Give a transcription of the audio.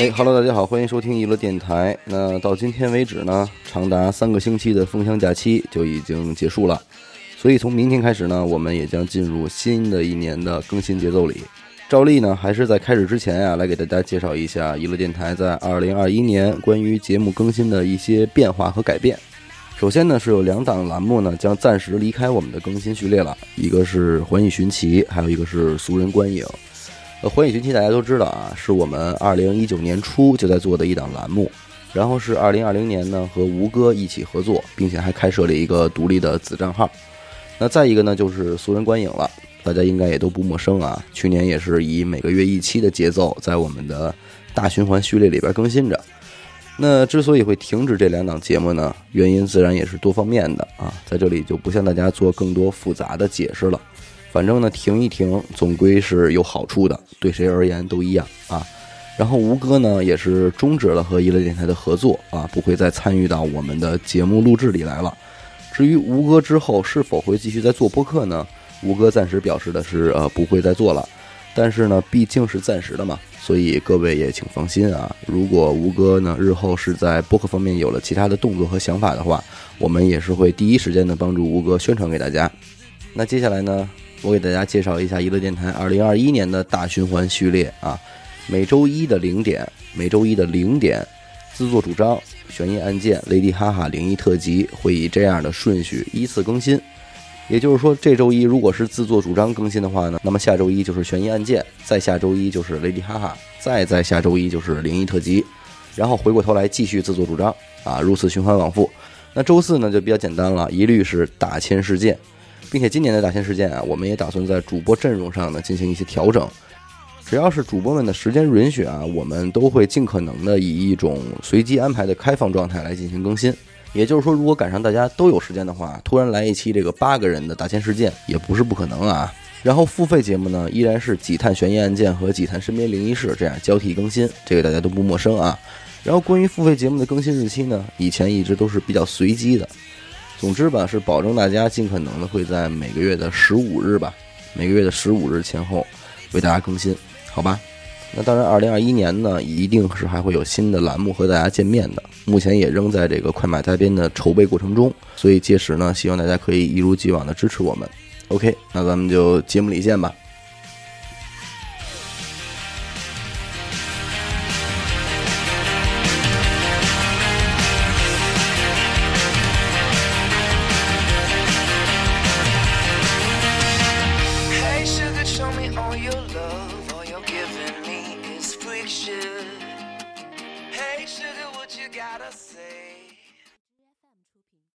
哎哈喽，大家好，欢迎收听娱乐电台。那到今天为止呢，长达三个星期的封箱假期就已经结束了，所以从明天开始呢，我们也将进入新的一年的更新节奏里。照例呢，还是在开始之前呀，来给大家介绍一下娱乐电台在二零二一年关于节目更新的一些变化和改变。首先呢，是有两档栏目呢将暂时离开我们的更新序列了，一个是《环宇寻奇》，还有一个是《俗人观影》。呃，《环宇寻奇》大家都知道啊，是我们二零一九年初就在做的一档栏目，然后是二零二零年呢和吴哥一起合作，并且还开设了一个独立的子账号。那再一个呢，就是《俗人观影》了。大家应该也都不陌生啊，去年也是以每个月一期的节奏，在我们的大循环序列里边更新着。那之所以会停止这两档节目呢，原因自然也是多方面的啊，在这里就不向大家做更多复杂的解释了。反正呢，停一停总归是有好处的，对谁而言都一样啊。然后吴哥呢，也是终止了和娱乐电台的合作啊，不会再参与到我们的节目录制里来了。至于吴哥之后是否会继续在做播客呢？吴哥暂时表示的是，呃，不会再做了，但是呢，毕竟是暂时的嘛，所以各位也请放心啊。如果吴哥呢日后是在播客方面有了其他的动作和想法的话，我们也是会第一时间的帮助吴哥宣传给大家。那接下来呢，我给大家介绍一下娱乐电台二零二一年的大循环序列啊，每周一的零点，每周一的零点，自作主张、悬疑案件、雷迪哈哈灵异特辑会以这样的顺序依次更新。也就是说，这周一如果是自作主张更新的话呢，那么下周一就是悬疑案件，再下周一就是雷迪哈哈，再在下周一就是灵异特辑，然后回过头来继续自作主张啊，如此循环往复。那周四呢就比较简单了，一律是大千事件，并且今年的大千事件啊，我们也打算在主播阵容上呢进行一些调整，只要是主播们的时间允许啊，我们都会尽可能的以一种随机安排的开放状态来进行更新。也就是说，如果赶上大家都有时间的话，突然来一期这个八个人的大千事件也不是不可能啊。然后付费节目呢，依然是几探悬疑案件和几探身边灵异事这样交替更新，这个大家都不陌生啊。然后关于付费节目的更新日期呢，以前一直都是比较随机的。总之吧，是保证大家尽可能的会在每个月的十五日吧，每个月的十五日前后为大家更新，好吧？那当然，二零二一年呢，一定是还会有新的栏目和大家见面的。目前也仍在这个快马加鞭的筹备过程中，所以届时呢，希望大家可以一如既往的支持我们。OK，那咱们就节目里见吧。say, sugar, what you gotta say?